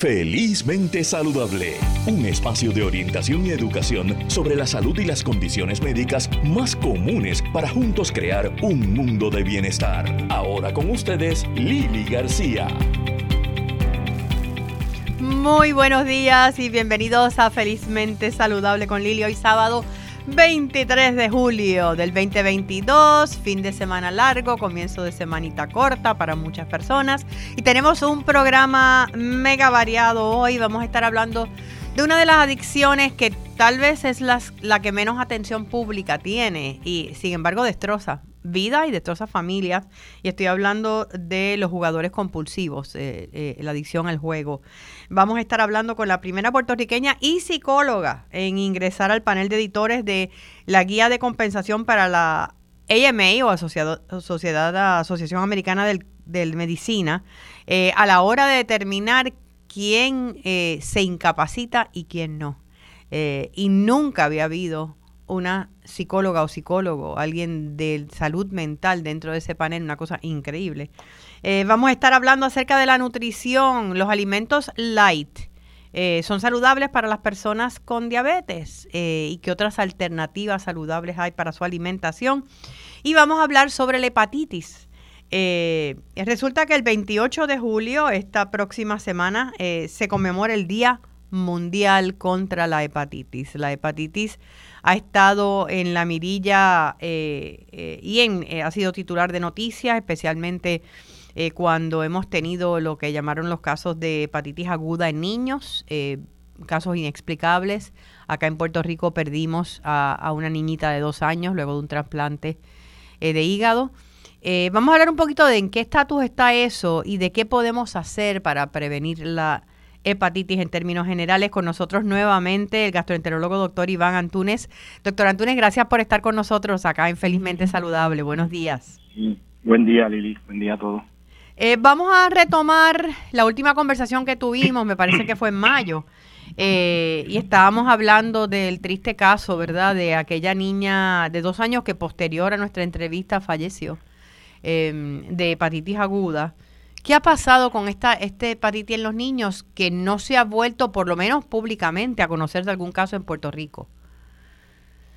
Felizmente Saludable, un espacio de orientación y educación sobre la salud y las condiciones médicas más comunes para juntos crear un mundo de bienestar. Ahora con ustedes, Lili García. Muy buenos días y bienvenidos a Felizmente Saludable con Lili hoy sábado 23 de julio del 2022, fin de semana largo, comienzo de semanita corta para muchas personas. Y tenemos un programa mega variado hoy. Vamos a estar hablando de una de las adicciones que tal vez es la que menos atención pública tiene y sin embargo destroza vida y destroza familias. Y estoy hablando de los jugadores compulsivos, eh, eh, la adicción al juego. Vamos a estar hablando con la primera puertorriqueña y psicóloga en ingresar al panel de editores de la guía de compensación para la AMA o Sociedad, Asociación Americana del, Medicina eh, a la hora de determinar quién se incapacita y quién no. y nunca había habido una psicóloga o psicólogo, alguien de salud mental dentro de ese panel, una cosa increíble. Eh, vamos a estar hablando acerca de la nutrición, los alimentos light. Eh, son saludables para las personas con diabetes eh, y qué otras alternativas saludables hay para su alimentación. Y vamos a hablar sobre la hepatitis. resulta que el 28 de julio, esta próxima semana, se conmemora el Día Mundial contra la Hepatitis. La hepatitis ha estado en la mirilla eh, eh, y en, eh, ha sido titular de noticias, especialmente cuando hemos tenido lo que llamaron los casos de hepatitis aguda en niños, casos inexplicables. Acá en Puerto Rico perdimos a, una niñita de dos años luego de un trasplante de hígado. vamos a hablar un poquito de en qué estatus está eso y de qué podemos hacer para prevenir la hepatitis en términos generales. Con nosotros nuevamente el gastroenterólogo doctor Iván Antunes. Doctor Antunes, gracias por estar con nosotros acá en Felizmente Saludable. Buenos días. Buen día, Lili. Buen día a todos. Eh, vamos a retomar la última conversación que tuvimos, me parece que fue en mayo, eh, y estábamos hablando del triste caso, ¿verdad?, de aquella niña de dos años que posterior a nuestra entrevista falleció eh, de hepatitis aguda. ¿Qué ha pasado con esta este hepatitis en los niños que no se ha vuelto, por lo menos públicamente, a conocer de algún caso en Puerto Rico?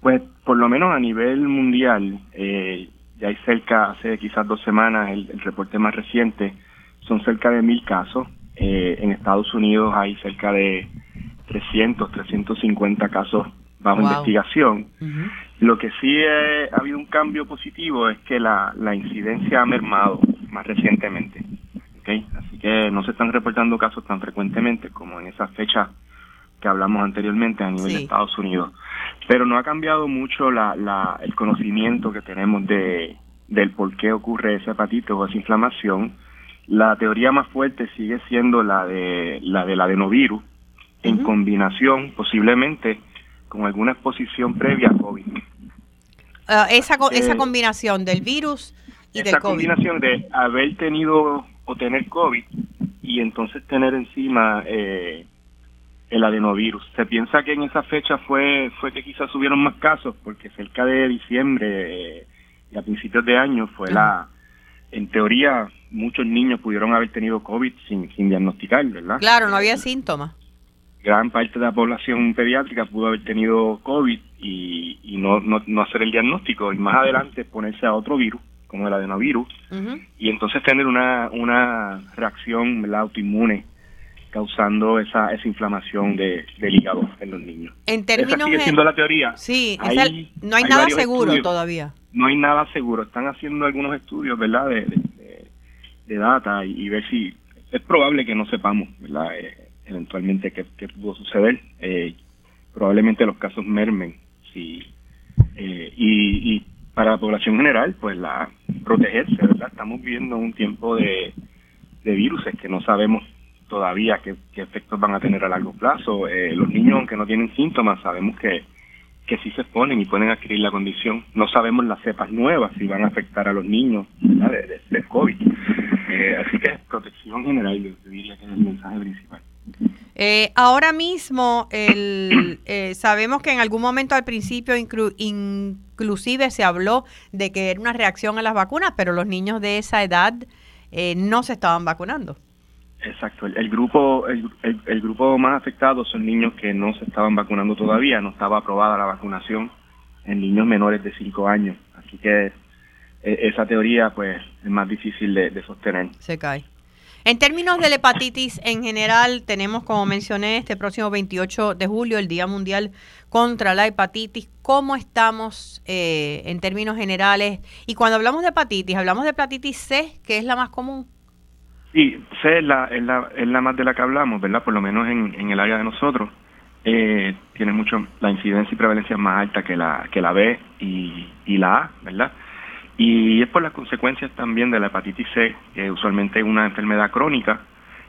Pues por lo menos a nivel mundial, eh, ya hay cerca, hace quizás dos semanas, el, reporte más reciente, son cerca de mil casos. Eh, en Estados Unidos hay cerca de 300, 350 casos bajo investigación. Lo que sí ha habido un cambio positivo es que la, la incidencia ha mermado más recientemente. Así que no se están reportando casos tan frecuentemente como en esa fecha que hablamos anteriormente a nivel de Estados Unidos. Pero no ha cambiado mucho la, el conocimiento que tenemos de del por qué ocurre esa hepatitis o esa inflamación. La teoría más fuerte sigue siendo la de la del adenovirus, en combinación posiblemente con alguna exposición previa a COVID. Ah, esa, esa combinación del virus y del COVID. Esa combinación de haber tenido o tener COVID y entonces tener encima eh, el adenovirus. Se piensa que en esa fecha fue fue que quizás hubieron más casos porque cerca de diciembre eh, y a principios de año fue la en teoría muchos niños pudieron haber tenido COVID sin, sin diagnosticar, ¿verdad? Claro, no había síntomas. Gran parte de la población pediátrica pudo haber tenido COVID y, y no, no, no hacer el diagnóstico y más adelante ponerse a otro virus como el adenovirus, y entonces tener una, una reacción autoinmune causando esa, esa inflamación de, del hígado en los niños. En términos esa sigue siendo la teoría. Sí, no hay, nada seguro todavía. No hay nada seguro. Están haciendo algunos estudios, ¿verdad?, de, de, data y, ver si es probable que no sepamos, ¿verdad?, eh, eventualmente qué, qué, pudo suceder. Eh, probablemente los casos mermen. Sí, eh, y, y para la población general, pues la protegerse, ¿verdad? Estamos viviendo un tiempo de, de virus que no sabemos todavía qué, efectos van a tener a largo plazo. Eh, los niños, aunque no tienen síntomas, sabemos que, que sí se exponen y pueden adquirir la condición. No sabemos las cepas nuevas si van a afectar a los niños De, de, COVID. Eh, así que protección general, yo diría que es el mensaje principal. Eh, ahora mismo el, eh, sabemos que en algún momento al principio inclusive se habló de que era una reacción a las vacunas, pero los niños de esa edad eh, no se estaban vacunando. Exacto. El, grupo el, el, grupo más afectado son niños que no se estaban vacunando todavía, no estaba aprobada la vacunación en niños menores de 5 años. Así que e, esa teoría pues es más difícil de, sostener. Se cae. En términos de la hepatitis en general, tenemos, como mencioné, este próximo 28 de julio, el Día Mundial contra la Hepatitis. ¿Cómo estamos eh, en términos generales? Y cuando hablamos de hepatitis, hablamos de hepatitis C, que es la más común. Sí, C es la, es la, es la más de la que hablamos, ¿verdad? Por lo menos en, en el área de nosotros. Eh, tiene mucho, la incidencia y prevalencia más alta que la, que la B y, y la A, ¿verdad? Y es por las consecuencias también de la hepatitis C, que usualmente es una enfermedad crónica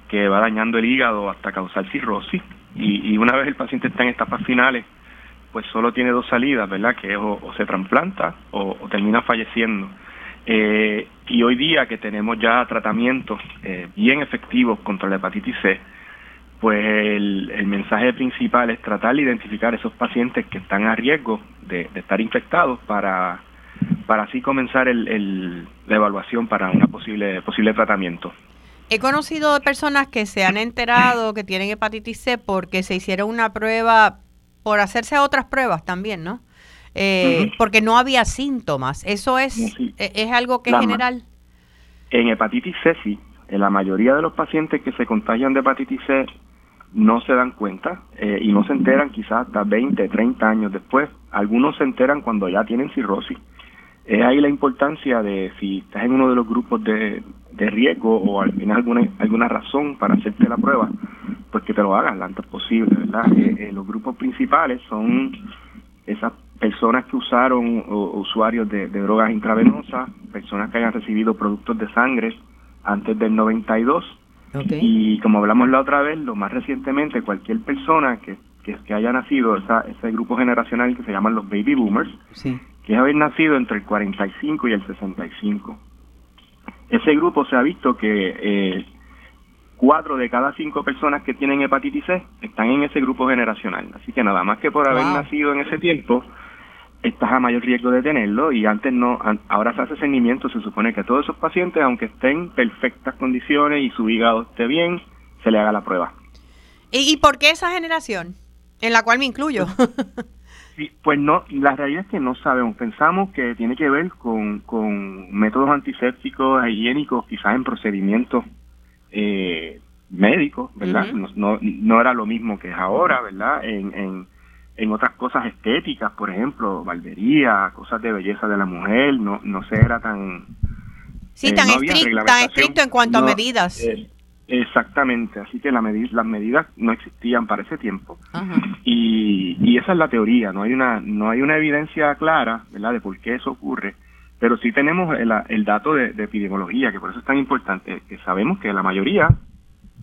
que va dañando el hígado hasta causar cirrosis. Y, una vez el paciente está en etapas finales, pues solo tiene dos salidas, ¿verdad? Que es o, se trasplanta o, termina falleciendo. Eh, y hoy día que tenemos ya tratamientos eh, bien efectivos contra la hepatitis C, pues el, mensaje principal es tratar de identificar esos pacientes que están a riesgo de estar infectados para para así comenzar el, la evaluación para un posible, posible tratamiento. He conocido personas que se han enterado que tienen hepatitis C porque se hicieron una prueba, por hacerse otras pruebas también, ¿no? Eh, porque no había síntomas. ¿Eso es, e, es algo que es general? En hepatitis C sí. En la mayoría de los pacientes que se contagian de hepatitis C no se dan cuenta eh, y no se enteran quizás hasta 20, 30 años después. Algunos se enteran cuando ya tienen cirrosis es ahí la importancia de si estás en uno de los grupos de, de riesgo o al final alguna, alguna razón para hacerte la prueba, pues que te lo hagas lo antes posible, ¿verdad? Eh, eh, los grupos principales son esas personas que usaron o, usuarios de, drogas intravenosas, personas que hayan recibido productos de sangre antes del 92 y como hablamos la otra vez, lo más recientemente cualquier persona que, que, que haya nacido, esa, ese grupo generacional que se llaman los baby boomers, sí que es haber nacido entre el 45 y el 65. Ese grupo se ha visto que eh, cuatro de cada cinco personas que tienen hepatitis C están en ese grupo generacional. Así que nada más que por haber nacido en ese tiempo, estás a mayor riesgo de tenerlo y antes no, ahora se hace seguimiento, se supone que todos esos pacientes, aunque estén en perfectas condiciones y su hígado esté bien, se le haga la prueba. ¿Y, y por qué esa generación? En la cual me incluyo. Sí, pues no, la realidad es que no sabemos. Pensamos que tiene que ver con, con métodos antisépticos, higiénicos, quizás en procedimientos eh, médicos, ¿verdad? no, no, era lo mismo que es ahora, ¿verdad? En, en, en otras cosas estéticas, por ejemplo, barbería, cosas de belleza de la mujer, no, no se era tan... Sí, tan, estricto, tan estricto en cuanto a medidas. Eh, Exactamente, así que la las medidas no existían para ese tiempo. Y, y, esa es la teoría, no hay una no hay una evidencia clara ¿verdad? de por qué eso ocurre, pero sí tenemos el, el dato de, epidemiología, que por eso es tan importante, que sabemos que la mayoría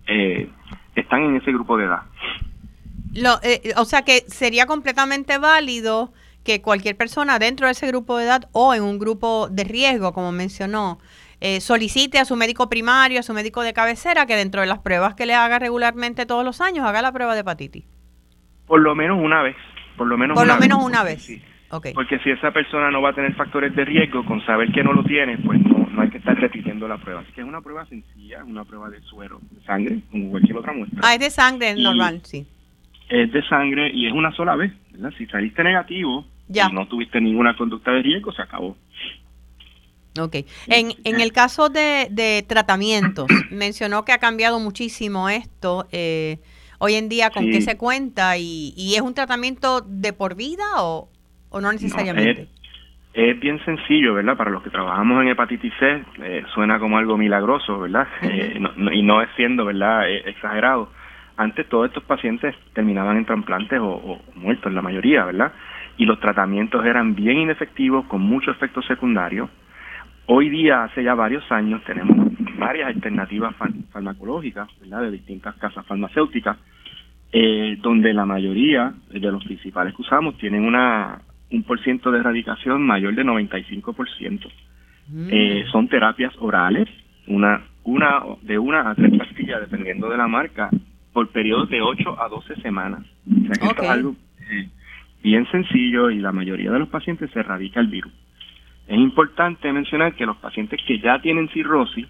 eh, están en ese grupo de edad. Lo, eh, o sea que sería completamente válido que cualquier persona dentro de ese grupo de edad o en un grupo de riesgo, como mencionó, eh, solicite a su médico primario, a su médico de cabecera, que dentro de las pruebas que le haga regularmente todos los años, haga la prueba de hepatitis. Por lo menos una vez. Por lo menos por una lo menos vez. una vez. Porque si esa persona no va a tener factores de riesgo, con saber que no lo tiene, pues no, no hay que estar repitiendo la prueba. Así que es una prueba sencilla, una prueba de suero, de sangre, como cualquier otra muestra. Ah, es de sangre, normal, sí. Es de sangre y es una sola vez. Si saliste negativo ya. y no tuviste ninguna conducta de riesgo, se acabó. Ok. En, en el caso de, de tratamientos, mencionó que ha cambiado muchísimo esto. Eh, hoy en día, ¿con qué se cuenta? Y, ¿Y es un tratamiento de por vida o, o no necesariamente? es, bien sencillo, ¿verdad? Para los que trabajamos en hepatitis C, eh, suena como algo milagroso, ¿verdad? Eh, y no es siendo, ¿verdad? exagerado. Antes todos estos pacientes terminaban en trasplantes o, o muertos, la mayoría, ¿verdad? Y los tratamientos eran bien inefectivos, con muchos efectos secundarios Hoy día, hace ya varios años, tenemos varias alternativas farmacológicas, ¿verdad? De distintas casas farmacéuticas, eh, donde la mayoría de los principales que usamos tienen una un por ciento de erradicación mayor de 95%. Mm. Eh, son terapias orales, una una de una a tres pastillas, dependiendo de la marca, por periodos de 8 a 12 semanas. O sea que esto es algo eh, bien sencillo y la mayoría de los pacientes se erradica el virus. Es importante mencionar que los pacientes que ya tienen cirrosis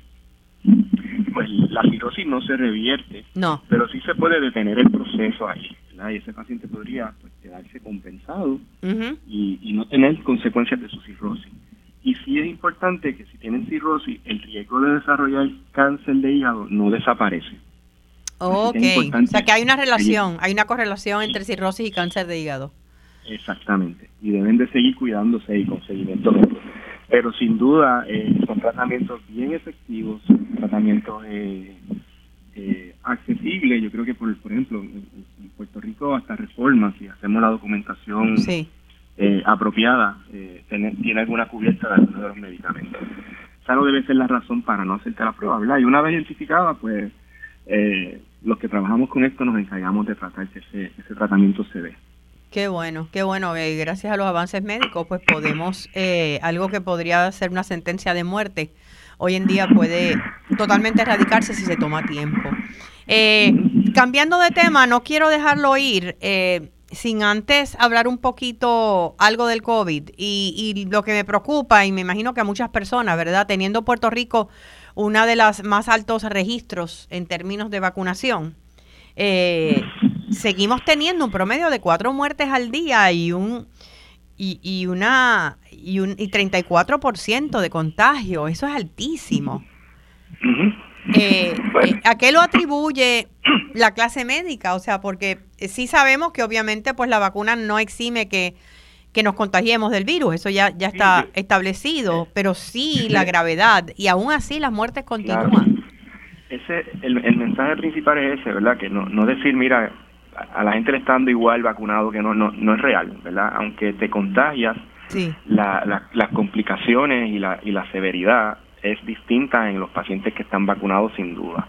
pues la cirrosis no se revierte, no. pero sí se puede detener el proceso ahí, ¿verdad? Y ese paciente podría pues, quedarse compensado y, y no tener consecuencias de su cirrosis. Y sí es importante que si tienen cirrosis, el riesgo de desarrollar cáncer de hígado no desaparece. Ok, o sea que hay una relación, hay una correlación entre cirrosis y cáncer de hígado. Exactamente, y deben de seguir cuidándose y con seguimiento Pero sin duda eh, son tratamientos bien efectivos, tratamientos eh, eh, accesibles. Yo creo que, por, por ejemplo, en, Puerto Rico hasta reformas, si hacemos la documentación eh, apropiada, tiene, tiene alguna cubierta de algunos de los medicamentos. Esa no debe ser la razón para no hacerte la prueba, ¿verdad? Y una vez identificada, pues los que trabajamos con esto nos encargamos de tratar que ese, ese tratamiento se dé. Qué bueno, qué bueno. Eh, gracias a los avances médicos, pues podemos, eh, algo que podría ser una sentencia de muerte, hoy en día puede totalmente erradicarse si se toma tiempo. Eh, cambiando de tema, no quiero dejarlo ir sin antes hablar un poquito algo del COVID y, y lo que me preocupa, y me imagino que a muchas personas, ¿verdad? Teniendo Puerto Rico una de las más altos registros en términos de vacunación. Eh, seguimos teniendo un promedio de cuatro muertes al día y un y, y una y un y 34% de contagio, eso es altísimo. Eh, eh, ¿A qué lo atribuye la clase médica? O sea, porque sí sabemos que obviamente pues la vacuna no exime que, que nos contagiemos del virus, eso ya, ya está establecido, pero sí la gravedad. Y aún así las muertes continúan. Ese, el, el mensaje principal es ese, ¿verdad? Que no, no decir, mira, a la gente le está dando igual vacunado que no, no, no es real, ¿verdad? Aunque te contagias, la, las complicaciones y la, y la severidad es distinta en los pacientes que están vacunados sin duda.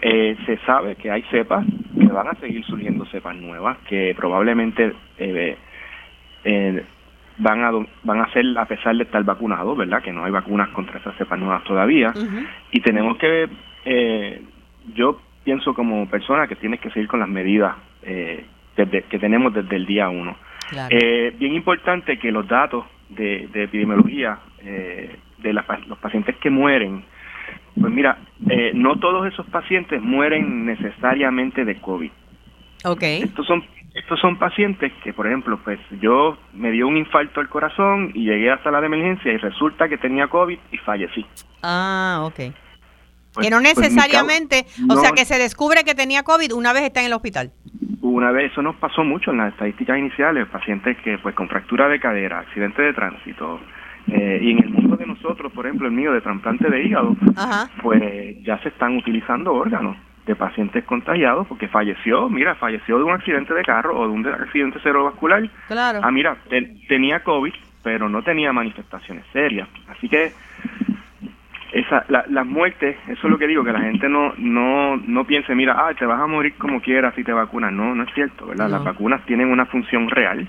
Eh, se sabe que hay cepas, que van a seguir surgiendo cepas nuevas, que probablemente eh, eh, van a van a ser a pesar de estar vacunados, ¿verdad? Que no hay vacunas contra esas cepas nuevas todavía. Y tenemos que, eh, yo pienso como persona que tienes que seguir con las medidas eh, que tenemos desde el día uno. Eh, bien importante que los datos de, epidemiología eh, de los pacientes que mueren, pues mira, eh, no todos esos pacientes mueren necesariamente de COVID. Okay. Estos son estos son pacientes que, por ejemplo, pues yo me dio un infarto al corazón y llegué a la sala de emergencia y resulta que tenía COVID y fallecí. Ah, ok. Pues, que no pues, necesariamente, o sea, que se descubre que tenía COVID una vez está en el hospital. Una vez, eso nos pasó mucho en las estadísticas iniciales, pacientes que pues con fractura de cadera, accidente de tránsito, eh, y en el mundo de nosotros, por ejemplo, el mío de trasplante de hígado, pues ya se están utilizando órganos de pacientes contagiados porque falleció, mira, falleció de un accidente de carro o de un accidente cerebrovascular. Claro. Ah, mira, tenía COVID, pero no tenía manifestaciones serias. Así que esa, la, las muertes, eso es lo que digo, que la gente no, no, no piense, mira, ah, te vas a morir como quieras si te vacunas. No, no es cierto, ¿verdad? Las vacunas tienen una función real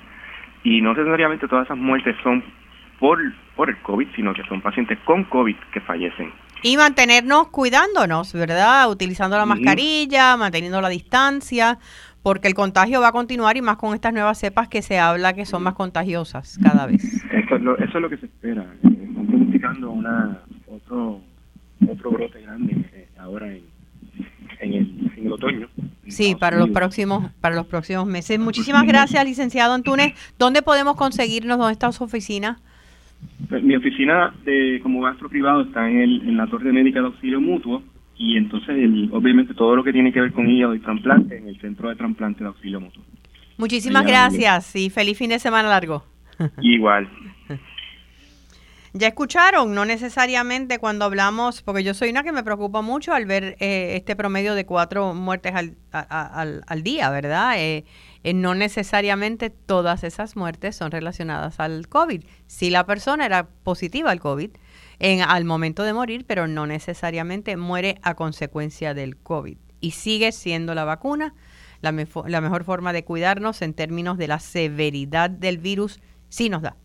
y no necesariamente todas esas muertes son por, por el COVID, sino que son pacientes con COVID que fallecen. Y mantenernos cuidándonos, ¿verdad? Utilizando la mascarilla, manteniendo la distancia, porque el contagio va a continuar y más con estas nuevas cepas que se habla que son más contagiosas cada vez. Eso es lo, eso es lo que se espera. Están pronosticando una, otro, otro brote grande eh, ahora en, en, el, en, el, otoño. sí, para los próximos para los próximos meses. Muchísimas gracias, licenciado Antunes. ¿Dónde podemos conseguirnos? ¿Dónde está su oficina? Pues, mi oficina de como gastro privado está en, el, en la torre médica de auxilio mutuo y entonces el, obviamente todo lo que tiene que ver con hígado y trasplante en el centro de trasplante de auxilio mutuo. Muchísimas gracias y feliz fin de semana largo. Igual. Ya escucharon, no necesariamente cuando hablamos, porque yo soy una que me preocupa mucho al ver eh, este promedio de cuatro muertes al, al, día, ¿verdad? Eh, eh, no necesariamente todas esas muertes son relacionadas al COVID. Si la persona era positiva al COVID en, al momento de morir, pero no necesariamente muere a consecuencia del COVID. Y sigue siendo la vacuna la, la mejor forma de cuidarnos en términos de la severidad del virus, si nos da.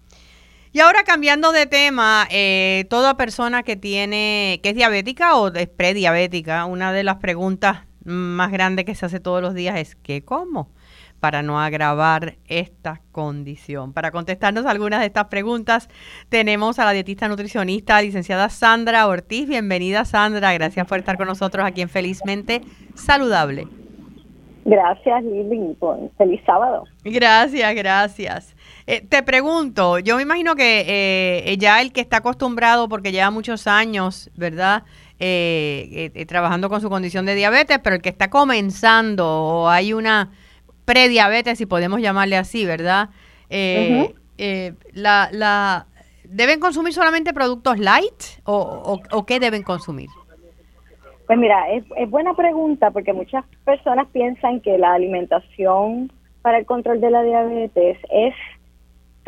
Y ahora cambiando de tema, eh, toda persona que tiene, que es diabética o es prediabética, una de las preguntas más grandes que se hace todos los días es ¿qué como? para no agravar esta condición. Para contestarnos algunas de estas preguntas, tenemos a la dietista nutricionista licenciada Sandra Ortiz. Bienvenida Sandra, gracias por estar con nosotros aquí en Felizmente Saludable. Gracias Lili, feliz sábado. Gracias, gracias. Eh, te pregunto, yo me imagino que eh, ya el que está acostumbrado, porque lleva muchos años, ¿verdad? Eh, trabajando con su condición de diabetes, pero el que está comenzando o hay una prediabetes, si podemos llamarle así, ¿verdad? Eh, eh, la, la, ¿Deben consumir solamente productos light o, o, qué deben consumir? Pues mira, es, es, buena pregunta porque muchas personas piensan que la alimentación para el control de la diabetes es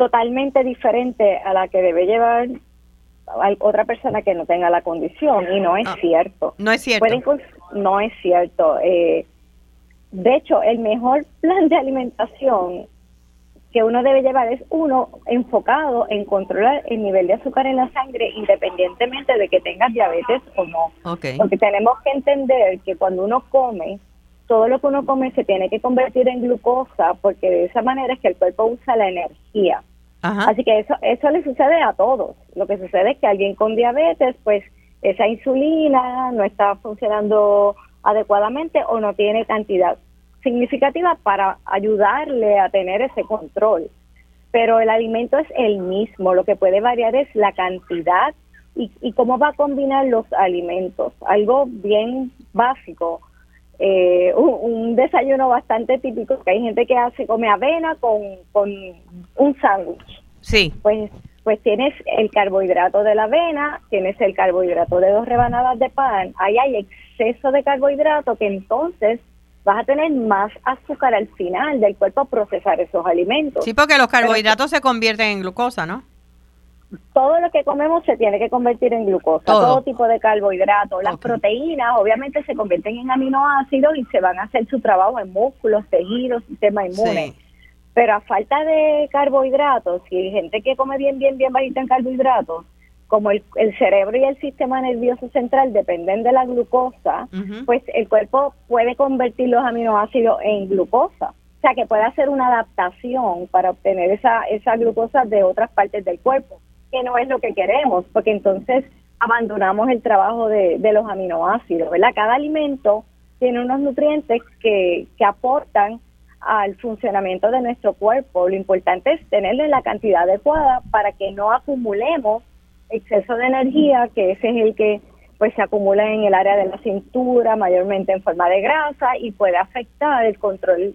totalmente diferente a la que debe llevar otra persona que no tenga la condición y no es ah, cierto. No es cierto. no es cierto. Eh, de hecho, el mejor plan de alimentación que uno debe llevar es uno enfocado en controlar el nivel de azúcar en la sangre independientemente de que tengas diabetes o no. Porque tenemos que entender que cuando uno come, todo lo que uno come se tiene que convertir en glucosa porque de esa manera es que el cuerpo usa la energía. Así que eso, eso le sucede a todos. Lo que sucede es que alguien con diabetes, pues esa insulina no está funcionando adecuadamente o no tiene cantidad significativa para ayudarle a tener ese control. Pero el alimento es el mismo, lo que puede variar es la cantidad y, cómo va a combinar los alimentos. Algo bien básico, eh, un, desayuno bastante típico, que hay gente que hace, come avena con, con un sándwich. Sí. Pues pues tienes el carbohidrato de la avena, tienes el carbohidrato de dos rebanadas de pan, ahí hay exceso de carbohidrato que entonces vas a tener más azúcar al final del cuerpo procesar esos alimentos. Sí, porque los carbohidratos se convierten en glucosa, ¿no? Todo lo que comemos se tiene que convertir en glucosa, todo, tipo de carbohidratos. Las proteínas obviamente se convierten en aminoácidos y se van a hacer su trabajo en músculos, tejidos, sistema inmune. Pero a falta de carbohidratos, si hay gente que come bien, bien, bien bajita en carbohidratos, como el, cerebro y el sistema nervioso central dependen de la glucosa, pues el cuerpo puede convertir los aminoácidos en glucosa. O sea, que puede hacer una adaptación para obtener esa, esa glucosa de otras partes del cuerpo, que no es lo que queremos, porque entonces abandonamos el trabajo de, los aminoácidos, ¿verdad? Cada alimento tiene unos nutrientes que, que aportan al funcionamiento de nuestro cuerpo. Lo importante es tenerle la cantidad adecuada para que no acumulemos exceso de energía, que ese es el que pues se acumula en el área de la cintura, mayormente en forma de grasa y puede afectar el control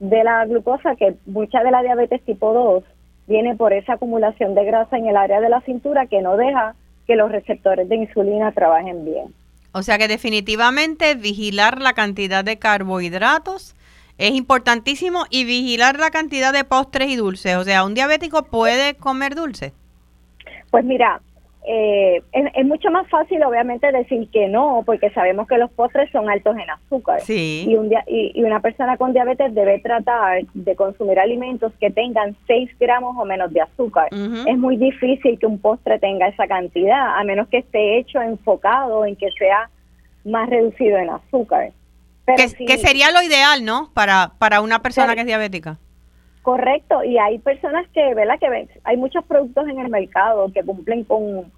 de la glucosa, que mucha de la diabetes tipo 2 viene por esa acumulación de grasa en el área de la cintura que no deja que los receptores de insulina trabajen bien. O sea que definitivamente vigilar la cantidad de carbohidratos es importantísimo y vigilar la cantidad de postres y dulces. O sea, un diabético puede comer dulces. Pues mira, eh, es, mucho más fácil obviamente decir que no, porque sabemos que los postres son altos en azúcar. Sí. Y, un y, una persona con diabetes debe tratar de consumir alimentos que tengan 6 gramos o menos de azúcar. Es muy difícil que un postre tenga esa cantidad, a menos que esté hecho enfocado en que sea más reducido en azúcar. que, sería lo ideal, ¿no? Para, para una persona que es diabética. Correcto, y hay personas que, ¿verdad? Que hay muchos productos en el mercado que cumplen con,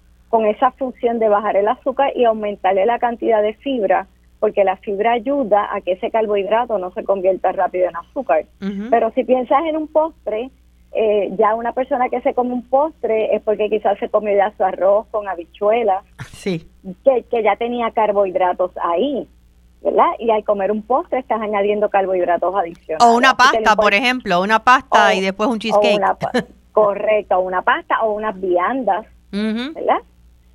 esa función de bajar el azúcar y aumentarle la cantidad de fibra, porque la fibra ayuda a que ese carbohidrato no se convierta rápido en azúcar. Pero si piensas en un postre, eh, ya una persona que se come un postre es porque quizás se comió ya su arroz con habichuelas, sí. que, que ya tenía carbohidratos ahí. ¿Verdad? Y al comer un postre estás añadiendo carbohidratos adicionales. O una pasta, por ejemplo, una pasta y después un cheesecake. correcto, una pasta o unas viandas, ¿verdad?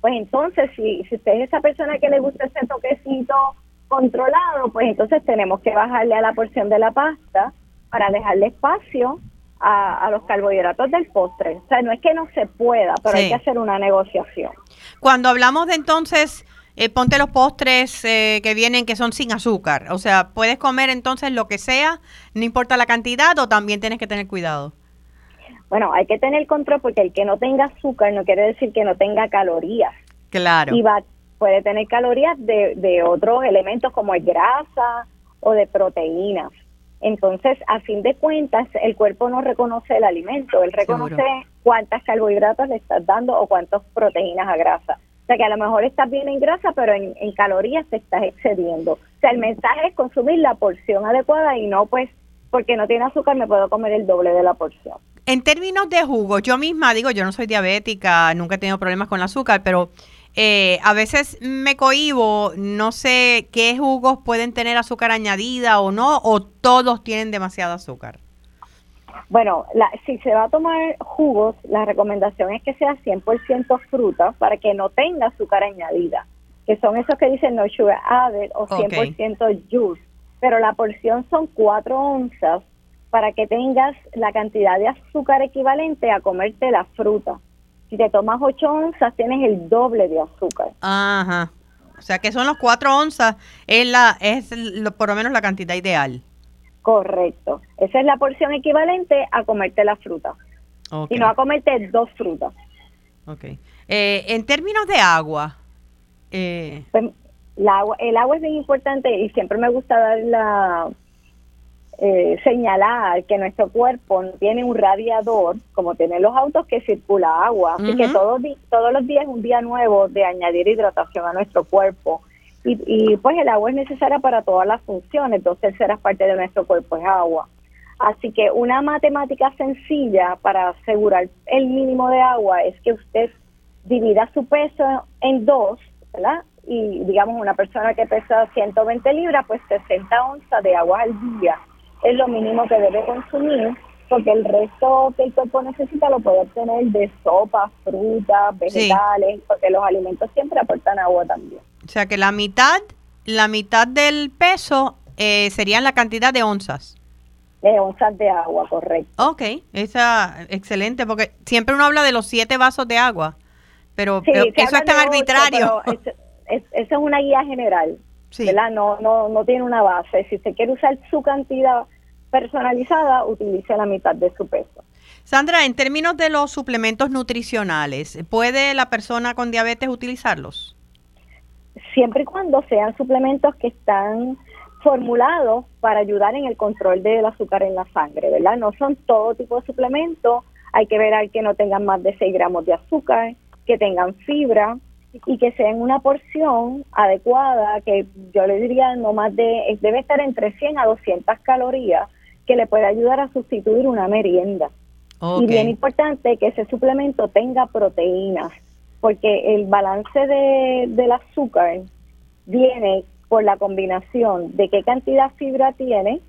Pues entonces, si, si usted es esa persona que le gusta ese toquecito controlado, pues entonces tenemos que bajarle a la porción de la pasta para dejarle espacio a, los carbohidratos del postre. O sea, no es que no se pueda, pero hay que hacer una negociación. Cuando hablamos de entonces eh, ponte los postres eh, que vienen que son sin azúcar. O sea, puedes comer entonces lo que sea, no importa la cantidad o también tienes que tener cuidado. Bueno, hay que tener control porque el que no tenga azúcar no quiere decir que no tenga calorías. Claro. Y va, puede tener calorías de, de otros elementos como el grasa o de proteínas. Entonces, a fin de cuentas, el cuerpo no reconoce el alimento, él reconoce cuántas carbohidratos le estás dando o cuántas proteínas a grasa. O sea que a lo mejor estás bien en grasa, pero en, en calorías te estás excediendo. O sea, el mensaje es consumir la porción adecuada y no pues porque no tiene azúcar me puedo comer el doble de la porción. En términos de jugo, yo misma digo, yo no soy diabética, nunca he tenido problemas con el azúcar, pero eh, a veces me cohibo, no sé qué jugos pueden tener azúcar añadida o no, o todos tienen demasiado azúcar. Bueno, si se va a tomar jugos, la recomendación es que sea 100% fruta para que no tenga azúcar añadida, que son esos que dicen no sugar added o 100% juice, pero la porción son 4 onzas para que tengas la cantidad de azúcar equivalente a comerte la fruta. Si te tomas 8 onzas, tienes el doble de azúcar. Ajá. O sea que son los 4 onzas, es, la, es por lo menos la cantidad ideal. Correcto. Esa es la porción equivalente a comerte la fruta. Y no a comerte dos frutas. Ok. Eh, en términos de agua. Eh... Pues, agua, el agua es bien importante y siempre me gusta dar la, eh, señalar que nuestro cuerpo tiene un radiador, como tienen los autos, que circula agua. Así que todos, todos los días es un día nuevo de añadir hidratación a nuestro cuerpo. Y, y pues el agua es necesaria para todas las funciones, dos terceras partes de nuestro cuerpo es agua. Así que una matemática sencilla para asegurar el mínimo de agua es que usted divida su peso en dos, ¿verdad? Y digamos una persona que pesa 120 libras, pues 60 onzas de agua al día es lo mínimo que debe consumir, porque el resto que el cuerpo necesita lo puede obtener de sopas, frutas, vegetales, porque los alimentos siempre aportan agua también. O sea que la mitad, la mitad del peso eh, serían la cantidad de onzas. De onzas de agua, correcto. Ok, esa, excelente, porque siempre uno habla de los siete vasos de agua, pero, eso es tan arbitrario. eso es una guía general. No, no, no tiene una base. Si se quiere usar su cantidad personalizada, utilice la mitad de su peso. Sandra, en términos de los suplementos nutricionales, ¿puede la persona con diabetes utilizarlos? Siempre y cuando sean suplementos que están formulados para ayudar en el control del azúcar en la sangre, ¿verdad? No son todo tipo de suplementos, hay que ver al que no tengan más de 6 gramos de azúcar, que tengan fibra, y que sea en una porción adecuada, que yo le diría no más de, debe estar entre 100 a 200 calorías, que le puede ayudar a sustituir una merienda. Y bien importante que ese suplemento tenga proteínas, porque el balance de, del azúcar viene por la combinación de qué cantidad de fibra tiene,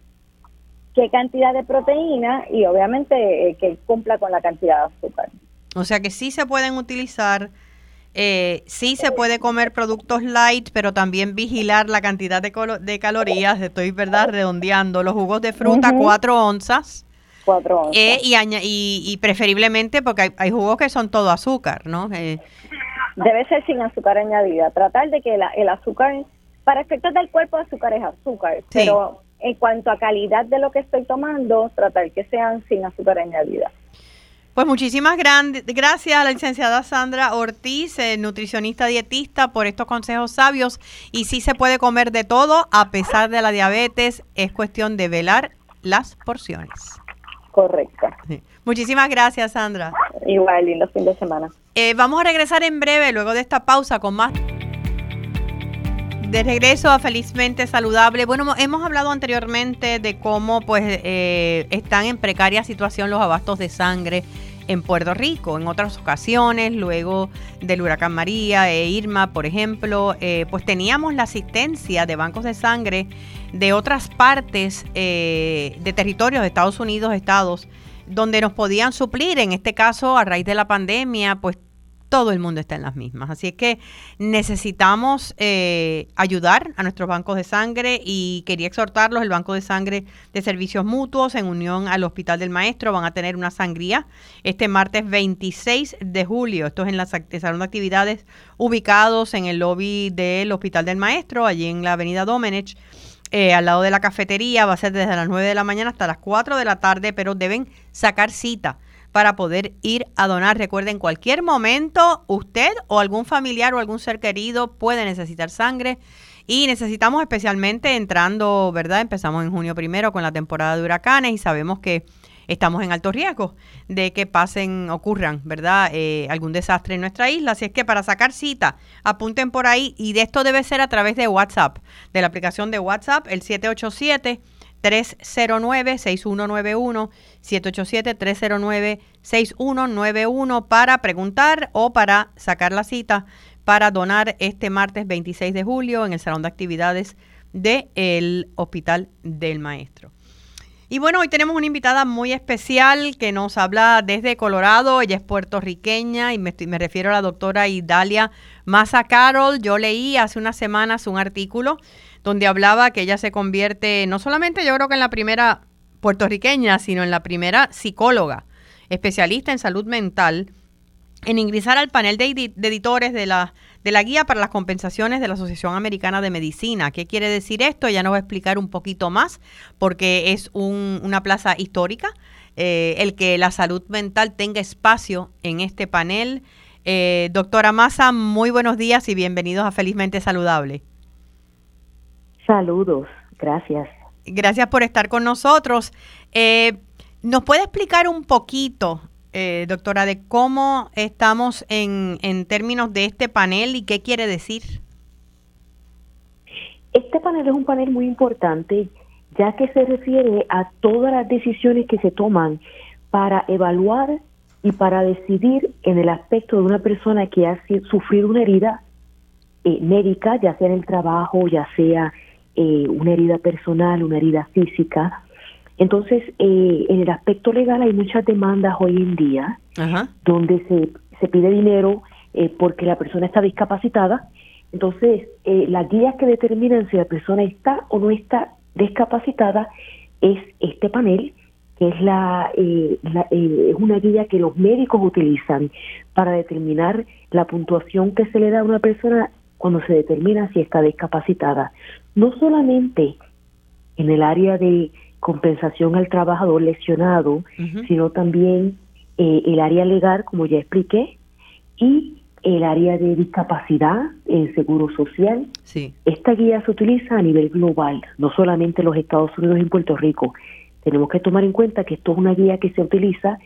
qué cantidad de proteína y obviamente eh, que cumpla con la cantidad de azúcar. O sea que sí se pueden utilizar eh, sí se puede comer productos light, pero también vigilar la cantidad de, de calorías. Estoy, ¿verdad?, redondeando. Los jugos de fruta, 4 onzas. 4 onzas. Eh, y, y, preferiblemente, porque hay, jugos que son todo azúcar, ¿no? Eh, Debe ser sin azúcar añadida. Tratar de que el azúcar, para efectos del cuerpo, azúcar es azúcar. Pero en cuanto a calidad de lo que estoy tomando, tratar que sean sin azúcar añadida. Pues muchísimas gracias a la licenciada Sandra Ortiz, eh, nutricionista dietista, por estos consejos sabios. Y sí se puede comer de todo a pesar de la diabetes. Es cuestión de velar las porciones. Correcto. Muchísimas gracias, Sandra. Igual, lindo fin de semana. Eh, vamos a regresar en breve, luego de esta pausa, con más. De regreso a Felizmente Saludable. Bueno, hemos hablado anteriormente de cómo pues eh, están en precaria situación los abastos de sangre en Puerto Rico. En otras ocasiones, luego del huracán María e Irma, por ejemplo, eh, pues teníamos la asistencia de bancos de sangre de otras partes eh, de territorios de Estados Unidos, estados, donde nos podían suplir. En este caso, a raíz de la pandemia, pues todo el mundo está en las mismas. Así es que necesitamos eh, ayudar a nuestros bancos de sangre y quería exhortarlos, el Banco de Sangre de Servicios Mutuos en unión al Hospital del Maestro van a tener una sangría este martes 26 de julio. Esto es en la Salón de Actividades ubicados en el lobby del Hospital del Maestro, allí en la Avenida Domenech. Eh, al lado de la cafetería, va a ser desde las 9 de la mañana hasta las 4 de la tarde, pero deben sacar cita para poder ir a donar. Recuerden, en cualquier momento usted o algún familiar o algún ser querido puede necesitar sangre Y necesitamos especialmente entrando, ¿verdad? Empezamos en junio primero con la temporada de huracanes y sabemos que estamos en alto riesgo de que pasen, ocurran, ¿verdad? Eh, algún desastre en nuestra isla. Así es que para sacar cita, apunten por ahí y de esto debe ser a través de WhatsApp, de la aplicación de WhatsApp, el 787. 309-6191, 787-309-6191 para preguntar o para sacar la cita para donar este martes 26 de julio en el Salón de Actividades del Hospital del Maestro. Y bueno, hoy tenemos una invitada muy especial que nos habla desde Colorado. Ella es puertorriqueña y me, refiero a la doctora Idalia Massa Carol. Yo leí hace unas semanas un artículo donde hablaba que ella se convierte, no solamente yo creo que en la primera puertorriqueña, sino en la primera psicóloga, especialista en salud mental, en ingresar al panel de, editores de la, de la guía para las compensaciones de la Asociación Americana de Medicina. ¿Qué quiere decir esto? Ella nos va a explicar un poquito más, porque es una plaza histórica. Eh, el que la salud mental tenga espacio en este panel. Eh, doctora Massa, muy buenos días y bienvenidos a Felizmente Saludable. Saludos, gracias. Gracias por estar con nosotros. Eh, ¿Nos puede explicar un poquito, eh, doctora, de cómo estamos en, en términos de este panel y qué quiere decir? Este panel es un panel muy importante ya que se refiere a todas las decisiones que se toman para evaluar y para decidir en el aspecto de una persona que ha sufrido una herida eh, médica, ya sea en el trabajo, ya sea eh, una herida personal, una herida física. Entonces, eh, en el aspecto legal hay muchas demandas hoy en día donde se, se pide dinero eh, porque la persona está discapacitada. Entonces, las guías que determinan si la persona está o no está discapacitada es este panel, que es, la, es una guía que los médicos utilizan para determinar la puntuación que se le da a una persona cuando se determina si está discapacitada no solamente en el área de compensación al trabajador lesionado, sino también eh, el área legal, como ya expliqué, y el área de discapacidad en seguro social. Sí. Esta guía se utiliza a nivel global, no solamente en los Estados Unidos y en Puerto Rico. Tenemos que tomar en cuenta que esto es una guía que se utiliza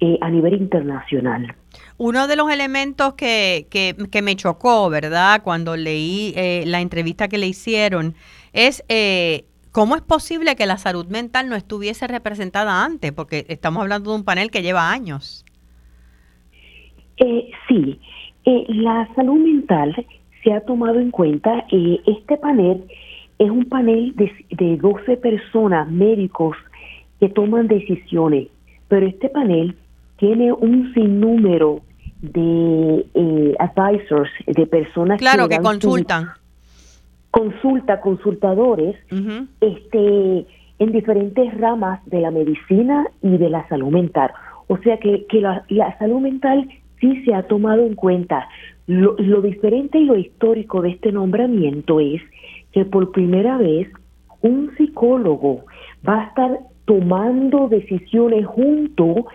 eh, a nivel internacional. Uno de los elementos que, que, me chocó, ¿verdad? Cuando leí eh, la entrevista que le hicieron, es eh, cómo es posible que la salud mental no estuviese representada antes, porque estamos hablando de un panel que lleva años. sí, la salud mental se ha tomado en cuenta. este panel es un panel de, de 12 personas, médicos, que toman decisiones, pero este panel tiene un sinnúmero de eh, advisors, de personas claro, que, consultan. Consulta, consultadores, este, en diferentes ramas de la medicina y de la salud mental. O sea que, que la, salud mental sí se ha tomado en cuenta. Lo, lo diferente y lo histórico de este nombramiento es que por primera vez un psicólogo va a estar tomando decisiones junto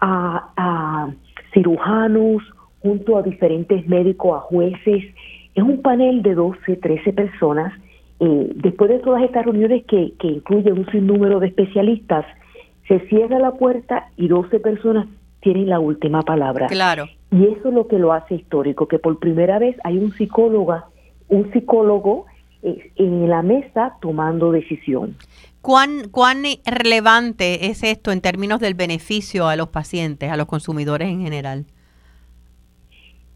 a, cirujanos, junto a diferentes médicos, a jueces. Es un panel de 12, 13 personas. Eh, después de todas estas reuniones que, que incluyen un sinnúmero de especialistas, se cierra la puerta y 12 personas tienen la última palabra. Claro. Y eso es lo que lo hace histórico, que por primera vez hay un psicóloga, un psicólogo eh, en la mesa tomando decisión. ¿Cuán, ¿Cuán relevante es esto en términos del beneficio a los pacientes, a los consumidores en general?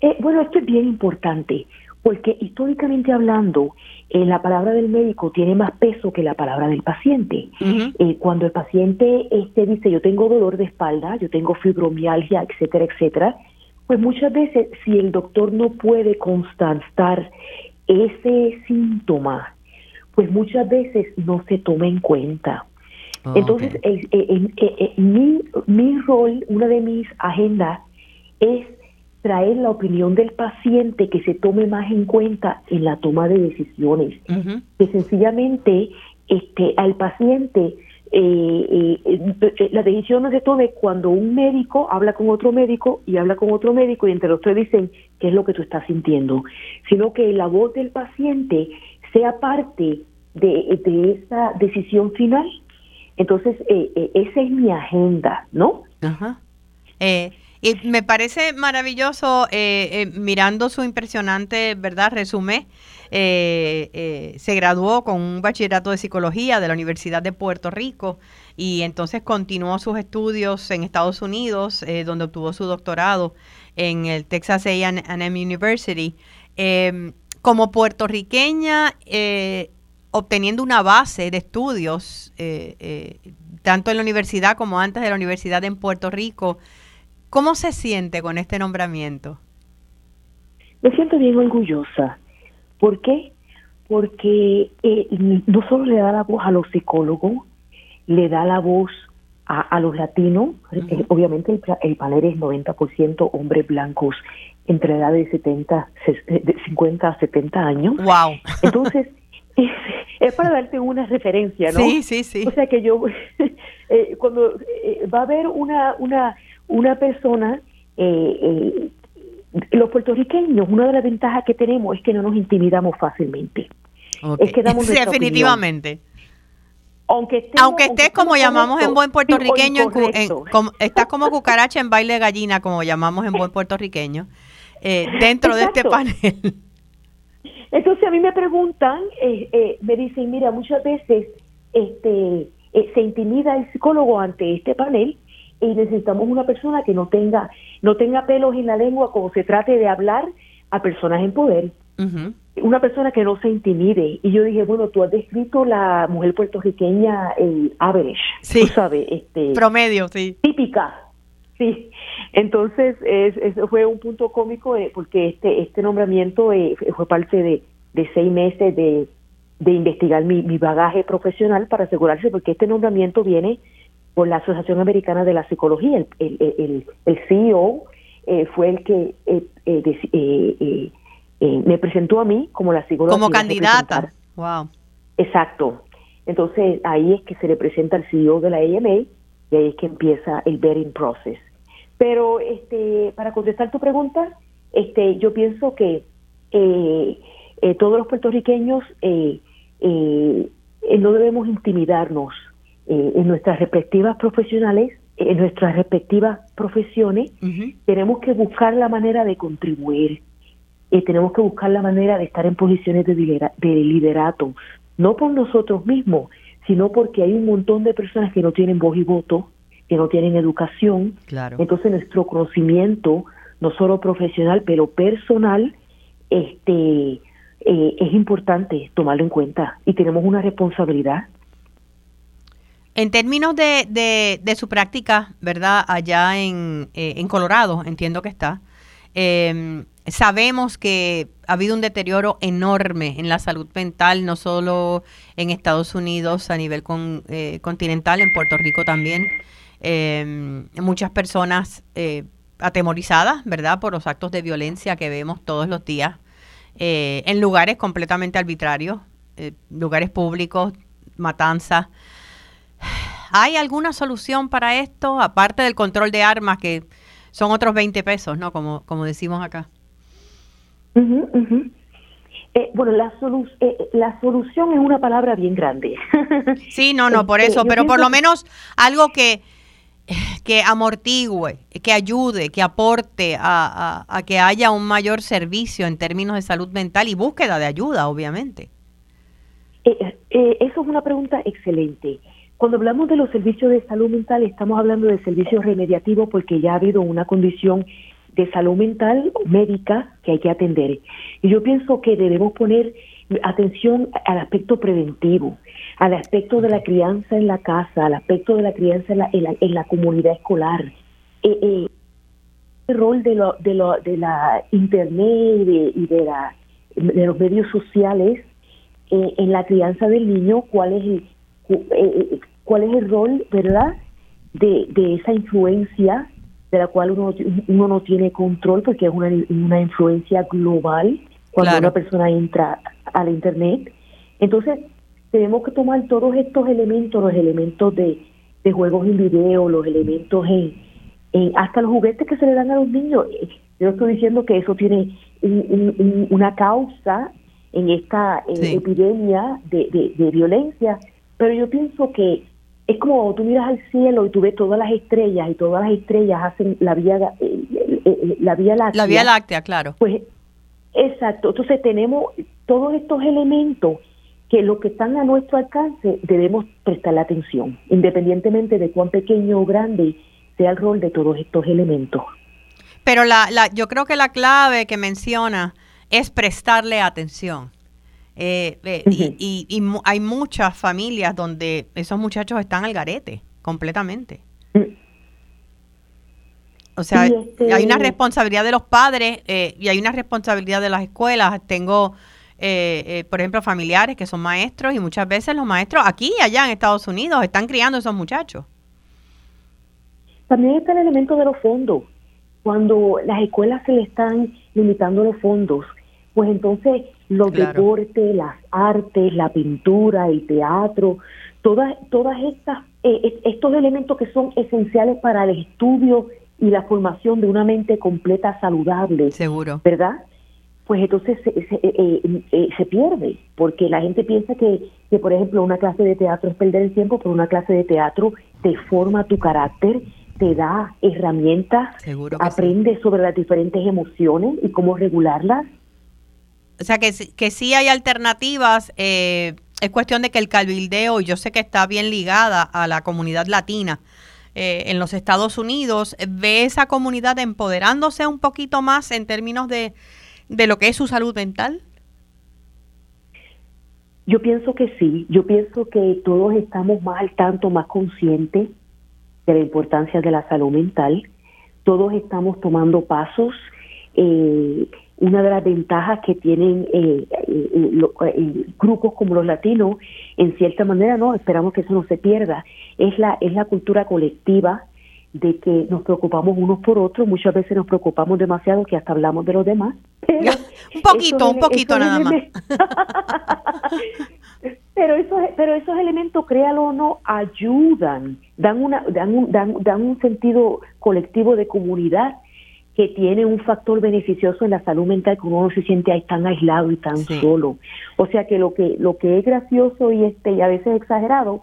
Eh, bueno, esto es bien importante, porque históricamente hablando, eh, la palabra del médico tiene más peso que la palabra del paciente. Eh, cuando el paciente este, dice yo tengo dolor de espalda, yo tengo fibromialgia, etcétera, etcétera, pues muchas veces si el doctor no puede constatar ese síntoma pues muchas veces no se toma en cuenta. Ah, Entonces, mi, mi rol, una de mis agendas es traer la opinión del paciente que se tome más en cuenta en la toma de decisiones. Que sencillamente este, al paciente eh, eh, eh, la decisión no se tome cuando un médico habla con otro médico y habla con otro médico y entre los tres dicen qué es lo que tú estás sintiendo, sino que la voz del paciente sea parte de, de esa decisión final. Entonces, eh, eh, esa es mi agenda, ¿no? Ajá. Eh, y me parece maravilloso, mirando su impresionante, ¿verdad?, resumen. se graduó con un bachillerato de psicología de la Universidad de Puerto Rico y entonces continuó sus estudios en Estados Unidos, donde obtuvo su doctorado en el Texas A&M University. Em, como puertorriqueña, eh, obteniendo una base de estudios, eh, eh, tanto en la universidad como antes de la universidad en Puerto Rico, ¿cómo se siente con este nombramiento? Me siento bien orgullosa. ¿Por qué? Porque no solo le da la voz a los psicólogos, le da la voz a, los latinos. obviamente el, el, panel es 90% hombres blancos entre edad de 70, de 50 a 70 años. Wow. Entonces, es, para darte una referencia, ¿no? Sí, sí, sí. O sea que yo, eh, cuando eh, va a haber una, una, una persona, eh, los puertorriqueños, una de las ventajas que tenemos es que no nos intimidamos fácilmente. Es que damos sí, definitivamente. Aunque, aunque estés como llamamos en buen puertorriqueño, estás como cucaracha en baile de gallina, como llamamos en buen puertorriqueño. Eh, dentro de este panel. Entonces a mí me preguntan, eh, eh, me dicen, mira, muchas veces este se intimida el psicólogo ante este panel y necesitamos una persona que no tenga no tenga pelos en la lengua como se trate de hablar a personas en poder. Una persona que no se intimide. Y yo dije, bueno, tú has descrito la mujer puertorriqueña, el average, sí. tú sabes, este, promedio, sí. Típica, Sí, entonces eso fue un punto cómico eh, porque este este nombramiento eh, fue parte de, seis meses de, investigar mi, bagaje profesional para asegurarse, porque este nombramiento viene por la Asociación Americana de la Psicología. El, el, el, CEO eh, fue el que me presentó a mí como la psicóloga. Como candidata. Wow. Exacto. Entonces ahí es que se le presenta al CEO de la AMA y ahí es que empieza el vetting process. Pero este, para contestar tu pregunta, este, yo pienso que eh, eh, todos los puertorriqueños eh, no debemos intimidarnos en nuestras respectivas profesionales, en nuestras respectivas profesiones. Tenemos que buscar la manera de contribuir. tenemos que buscar la manera de estar en posiciones de, de liderato, no por nosotros mismos, sino porque hay un montón de personas que no tienen voz y voto, que no tienen educación. Claro. Entonces nuestro conocimiento, no solo profesional, pero personal, este eh, es importante tomarlo en cuenta y tenemos una responsabilidad. En términos de, de, su práctica, ¿verdad? Allá en, eh, en Colorado, entiendo que está, eh, sabemos que ha habido un deterioro enorme en la salud mental, no solo en Estados Unidos, a nivel con, continental, en Puerto Rico también. Em, muchas personas eh, atemorizadas, ¿verdad?, por los actos de violencia que vemos todos los días eh, en lugares completamente arbitrarios, eh, lugares públicos, matanzas. ¿Hay alguna solución para esto, aparte del control de armas, que son otros 20 pesos, ¿no? Como, como decimos acá. bueno, la, la solución es una palabra bien grande. sí, no, no, por eso, pero por lo menos algo que, que amortigüe, que ayude, que aporte a, que haya un mayor servicio en términos de salud mental y búsqueda de ayuda, obviamente? Eh, eh, eso es una pregunta excelente. Cuando hablamos de los servicios de salud mental, estamos hablando de servicios remediativos porque ya ha habido una condición de salud mental médica que hay que atender. Y yo pienso que debemos poner atención al aspecto preventivo al aspecto de la crianza en la casa, al aspecto de la crianza en la, en la, comunidad escolar. Eh, eh, el rol de, lo, de, lo, de la internet y de, la, de los medios sociales eh, en la crianza del niño, cuál es el, eh, cuál es el rol, ¿verdad?, de, de esa influencia de la cual uno, uno no tiene control porque es una, una influencia global cuando una persona entra al Internet. Entonces, tenemos que tomar todos estos elementos, los elementos de, juegos en video, los elementos en, hasta los juguetes que se le dan a los niños. Yo estoy diciendo que eso tiene una causa en esta eh, epidemia de, de, violencia, pero yo pienso que es como tú miras al cielo y tú ves todas las estrellas y todas las estrellas hacen la vía eh, la vía láctea. La vía láctea, claro. Pues exacto. Entonces tenemos todos estos elementos que lo que están a nuestro alcance debemos prestar atención, independientemente de cuán pequeño o grande sea el rol de todos estos elementos. Pero la, la, yo creo que la clave que menciona es prestarle atención. Eh, eh, y, y, hay muchas familias donde esos muchachos están al garete completamente. Mm. O sea, este hay una responsabilidad de los padres eh, y hay una responsabilidad de las escuelas. Tengo, por ejemplo, familiares que son maestros y muchas veces los maestros aquí y allá en Estados Unidos están criando esos muchachos. También está el elemento de los fondos. Cuando las escuelas se le están limitando los fondos, pues entonces los deportes, las artes, la pintura, el teatro, todas, todas estas, eh, estos elementos que son esenciales para el estudio y la formación de una mente completa saludable. Seguro. ¿Verdad? Pues entonces se, se, eh, eh, se pierde, porque la gente piensa que, que, por ejemplo, una clase de teatro es perder el tiempo, pero una clase de teatro te forma tu carácter, te da herramientas, aprendes sobre las diferentes emociones y cómo regularlas. O sea, que, que sí hay alternativas. Eh, es cuestión de que el calvildeo, yo sé que está bien ligada a la comunidad latina eh, en los Estados Unidos, ve esa comunidad empoderándose un poquito más en términos de, de lo que es su salud mental. Yo pienso que sí, yo pienso que todos estamos más al tanto, más conscientes de la importancia de la salud mental. Todos estamos tomando pasos. Eh, una de las ventajas que tienen eh, eh, grupos como los latinos, en cierta manera, no esperamos que eso no se pierda, es la es la cultura colectiva de que nos preocupamos unos por otros, muchas veces nos preocupamos demasiado que hasta hablamos de los demás. un poquito, un poquito nada más. Pero esos, pero esos elementos, créalo o no, ayudan, dan, una, dan, un, dan, dan un sentido colectivo de comunidad que tiene un factor beneficioso en la salud mental que uno no se siente ahí tan aislado y tan solo. O sea que lo que lo que es gracioso y este y a veces exagerado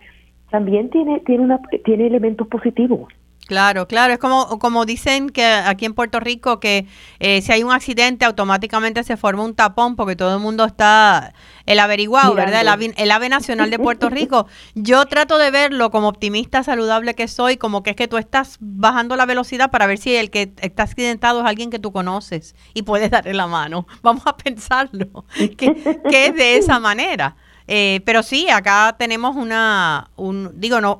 también tiene tiene una tiene elementos positivos. Claro, claro, es como, como dicen que aquí en Puerto Rico que eh, si hay un accidente automáticamente se forma un tapón porque todo el mundo está el averiguado, ¿verdad? El ave, el ave, nacional de Puerto Rico. Yo trato de verlo como optimista saludable que soy, como que es que tú estás bajando la velocidad para ver si el que está accidentado es alguien que tú conoces y puedes darle la mano. Vamos a pensarlo, que, que es de esa manera. Eh, pero sí, acá tenemos una, un, digo, no,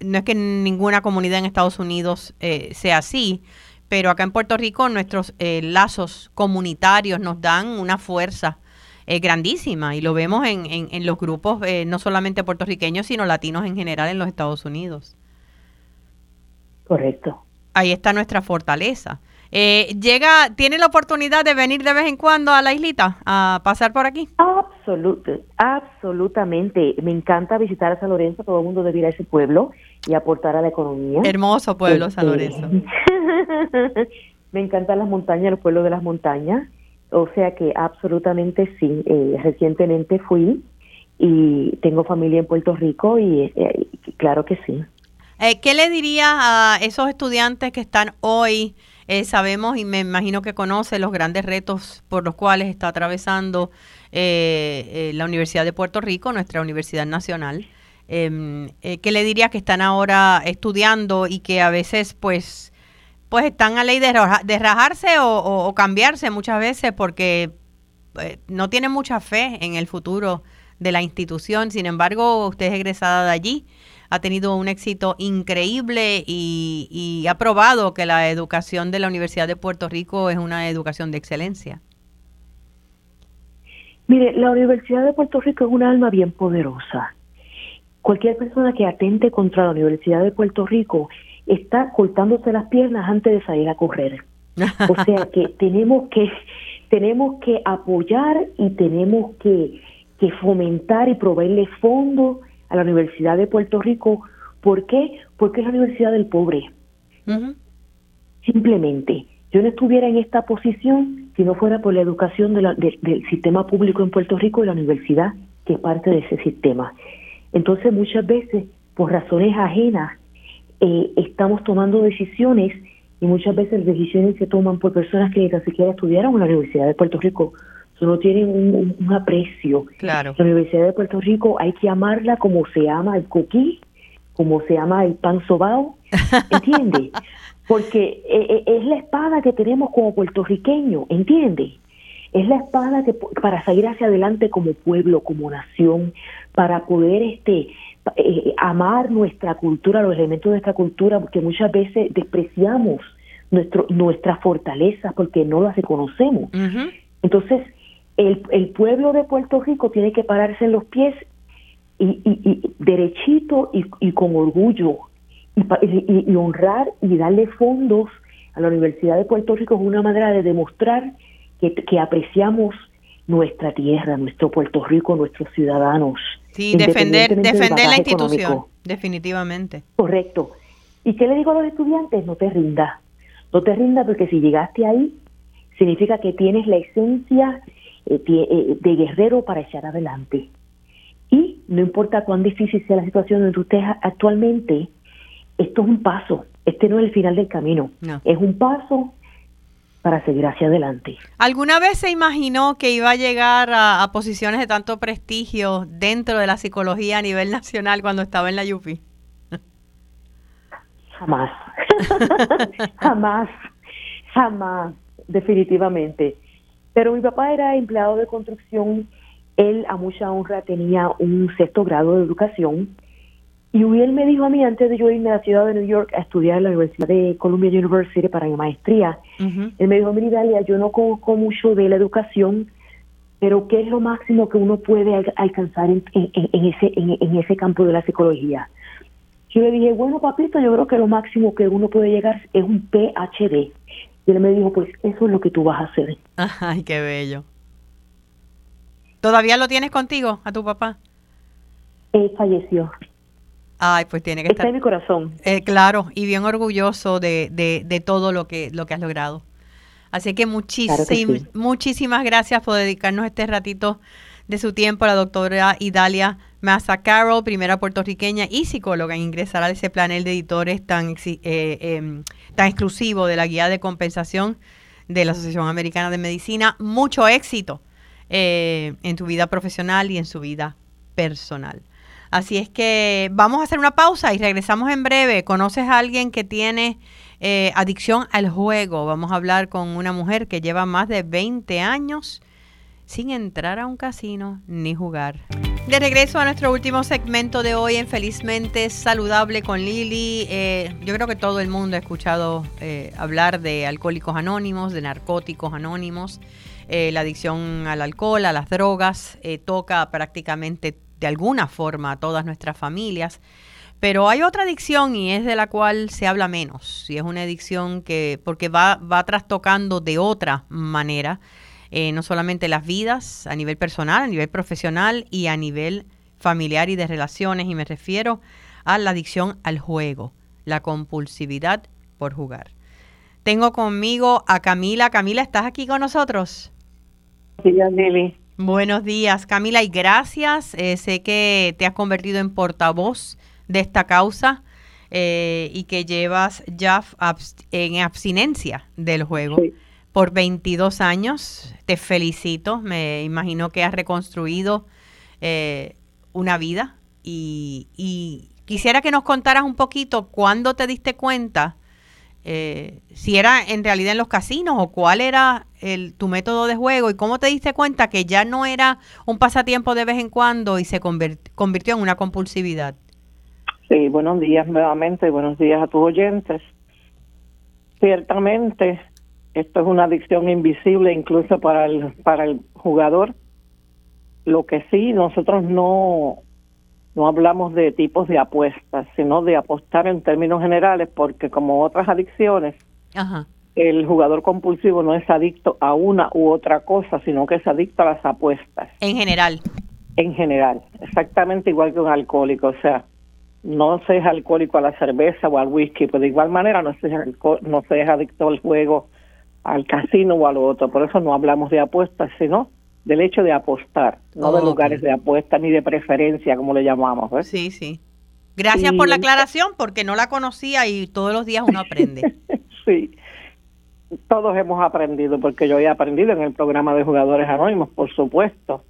no es que ninguna comunidad en Estados Unidos eh, sea así, pero acá en Puerto Rico nuestros eh, lazos comunitarios nos dan una fuerza grandísima y lo vemos en, en, en los grupos no solamente puertorriqueños, sino latinos en general en los Estados Unidos. Correcto. Ahí está nuestra fortaleza. Eh, llega, ¿Tiene la oportunidad de venir de vez en cuando a la islita, a pasar por aquí? absolutamente. Me encanta visitar a San Lorenzo, todo el mundo debe ir a ese pueblo y aportar a la economía. Hermoso pueblo, San este, Lorenzo. me encantan las montañas, el pueblo de las montañas. O sea que absolutamente sí. Eh, recientemente fui y tengo familia en Puerto Rico y eh, claro que sí. ¿Qué le diría a esos estudiantes que están hoy eh, sabemos y me imagino que conoce los grandes retos por los cuales está atravesando eh, eh, la Universidad de Puerto Rico, nuestra Universidad Nacional. Em, ¿Qué le diría que están ahora estudiando y que a veces pues pues están a ley de, rajarse o, cambiarse muchas veces porque no tienen mucha fe en el futuro de la institución. Sin embargo, usted es egresada de allí ha tenido un éxito increíble y, ha probado que la educación de la Universidad de Puerto Rico es una educación de excelencia. Mire, la Universidad de Puerto Rico es una alma bien poderosa. Cualquier persona que atente contra la Universidad de Puerto Rico está cortándose las piernas antes de salir a correr. O sea que tenemos que tenemos que apoyar y tenemos que, que fomentar y proveerle fondos a la Universidad de Puerto Rico. ¿Por qué? Porque es la universidad del pobre. Simplemente. yo no estuviera en esta posición si no fuera por la educación del sistema público en Puerto Rico y la universidad, que es parte de ese sistema. Entonces, muchas veces, por razones ajenas, eh, estamos tomando decisiones y muchas veces las decisiones se toman por personas que ni siquiera estudiaron en la Universidad de Puerto Rico. No tienen un, aprecio. Claro. La Universidad de Puerto Rico hay que amarla como se ama el coquí, como se ama el pan sobao, ¿entiendes? Porque eh, eh, es la espada que tenemos como puertorriqueño, ¿entiendes? Es la espada que para salir hacia adelante como pueblo, como nación, para poder este eh, amar nuestra cultura, los elementos de nuestra cultura, porque muchas veces despreciamos nuestro, nuestras fortalezas porque no las reconocemos. Entonces, el, el, pueblo de Puerto Rico tiene que pararse en los pies y, y, derechito y, y, con orgullo y, honrar y darle fondos a la Universidad de Puerto Rico es una manera de demostrar que, que apreciamos nuestra tierra, nuestro Puerto Rico, nuestros ciudadanos. Sí, defender, defender la institución, definitivamente. Correcto. ¿Y qué le digo a los estudiantes? No te rindas. No te rindas porque si llegaste ahí, significa que tienes la esencia de guerrero para echar adelante. Y no importa cuán difícil sea la situación donde estés actualmente, esto es un paso. Este no es el final del camino. Es un paso para seguir hacia adelante. ¿Alguna vez se imaginó que iba a llegar a, posiciones de tanto prestigio dentro de la psicología a nivel nacional cuando estaba en la UPI? Jamás, jamás, jamás, definitivamente. Pero mi papá era empleado de construcción, él a mucha honra tenía un sexto grado de educación y él me dijo a mí, antes de yo irme a la ciudad de New York a estudiar en la Universidad de Columbia University para mi maestría, él me dijo, mira Dalia, yo no conozco mucho de la educación, pero ¿qué es lo máximo que uno puede alcanzar en, ese, en, ese campo de la psicología? Yo le dije, bueno, papito, yo creo que lo máximo que uno puede llegar es un PhD. Y él me dijo, pues eso es lo que tú vas a hacer. Ay, qué bello. ¿Todavía lo tienes contigo, a tu papá? Él falleció. Ay, pues tiene que estar. en mi corazón. Eh, claro, y bien orgulloso de, de, todo lo que, lo que has logrado. Así que, muchísimas gracias por dedicarnos este ratito de su tiempo a la doctora Idalia Massa Carroll, primera puertorriqueña y psicóloga en ingresar a ese panel de editores tan, eh, em, tan exclusivo de la guía de compensación de la Asociación Americana de Medicina. Mucho éxito eh, en tu vida profesional y en su vida personal. Así es que vamos a hacer una pausa y regresamos en breve. ¿Conoces a alguien que tiene eh, adicción al juego? Vamos a hablar con una mujer que lleva más de 20 años sin entrar a un casino ni jugar. De regreso a nuestro último segmento de hoy en Felizmente Saludable con Lili. Eh, yo creo que todo el mundo ha escuchado eh, hablar de alcohólicos anónimos, de narcóticos anónimos. la adicción al alcohol, a las drogas, toca prácticamente de alguna forma a todas nuestras familias. Pero hay otra adicción y es de la cual se habla menos. Y es una adicción que, porque va, va trastocando de otra manera, eh, no solamente las vidas a nivel personal, a nivel profesional y a nivel familiar y de relaciones. Y me refiero a la adicción al juego, la compulsividad por jugar. Tengo conmigo a Camila. Camila, ¿estás aquí con nosotros? Sí, Nelly. Buenos días, Camila, y gracias. Eh, sé que te has convertido en portavoz de esta causa eh, y que llevas ya en abstinencia del juego por 22 años. Te felicito. Me imagino que has reconstruido eh, una vida y, quisiera que nos contaras un poquito cuándo te diste cuenta eh, si era en realidad en los casinos o cuál era el, tu método de juego y cómo te diste cuenta que ya no era un pasatiempo de vez en cuando y se convirtió en una compulsividad. Sí, buenos días nuevamente, buenos días a tus oyentes. Ciertamente, esto es una adicción invisible incluso para el, para el jugador. Lo que sí, nosotros no, no hablamos de tipos de apuestas, sino de apostar en términos generales, porque como otras adicciones, el jugador compulsivo no es adicto a una u otra cosa, sino que es adicto a las apuestas. En general. En general, exactamente igual que un alcohólico, o sea, no se es alcohólico a la cerveza o al whisky, pero de igual manera no se es, no se es adicto al juego al casino o a lo otro. Por eso no hablamos de apuestas, sino del hecho de apostar, no de lugares de apuesta ni de preferencia, como le llamamos. Sí, sí. Gracias por la aclaración, porque no la conocía y todos los días uno aprende. sí, todos hemos aprendido, porque yo he aprendido en el programa de jugadores anónimos, por supuesto.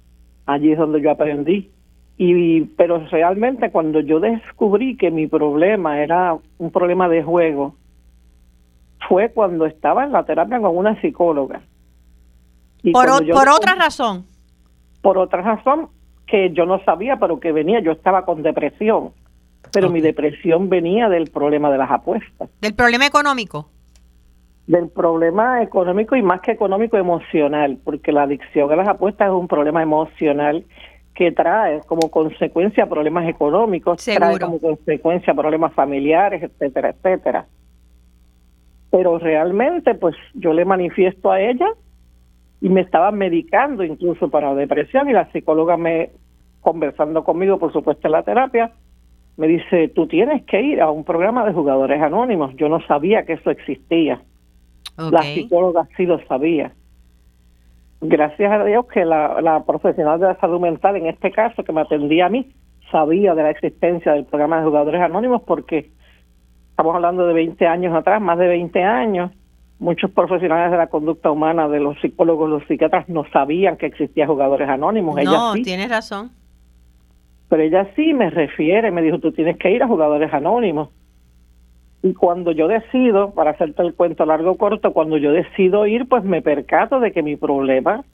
Allí es donde yo aprendí. Y, pero realmente cuando yo descubrí que mi problema era un problema de juego, fue cuando estaba en la terapia con una psicóloga. por, por otra razón. Por otra razón que yo no sabía, pero que venía, yo estaba con depresión, pero mi depresión venía del problema de las apuestas. ¿Del problema económico? Del problema económico y más que económico, emocional, porque la adicción a las apuestas es un problema emocional que trae como consecuencia problemas económicos, trae como consecuencia problemas familiares, etcétera, etcétera pero realmente pues yo le manifiesto a ella y me estaba medicando incluso para depresión y la psicóloga me conversando conmigo por supuesto en la terapia me dice tú tienes que ir a un programa de jugadores anónimos yo no sabía que eso existía. La psicóloga sí lo sabía. Gracias a Dios que la, la profesional de la salud mental en este caso que me atendía a mí sabía de la existencia del programa de jugadores anónimos porque estamos hablando de 20 años atrás, más de 20 años, muchos profesionales de la conducta humana, de los psicólogos, los psiquiatras, no sabían que existía jugadores anónimos. No, tienes razón. Pero ella sí me refiere, me dijo, tú tienes que ir a jugadores anónimos. Y cuando yo decido, para hacerte el cuento largo o corto, cuando yo decido ir, pues me percato de que mi problema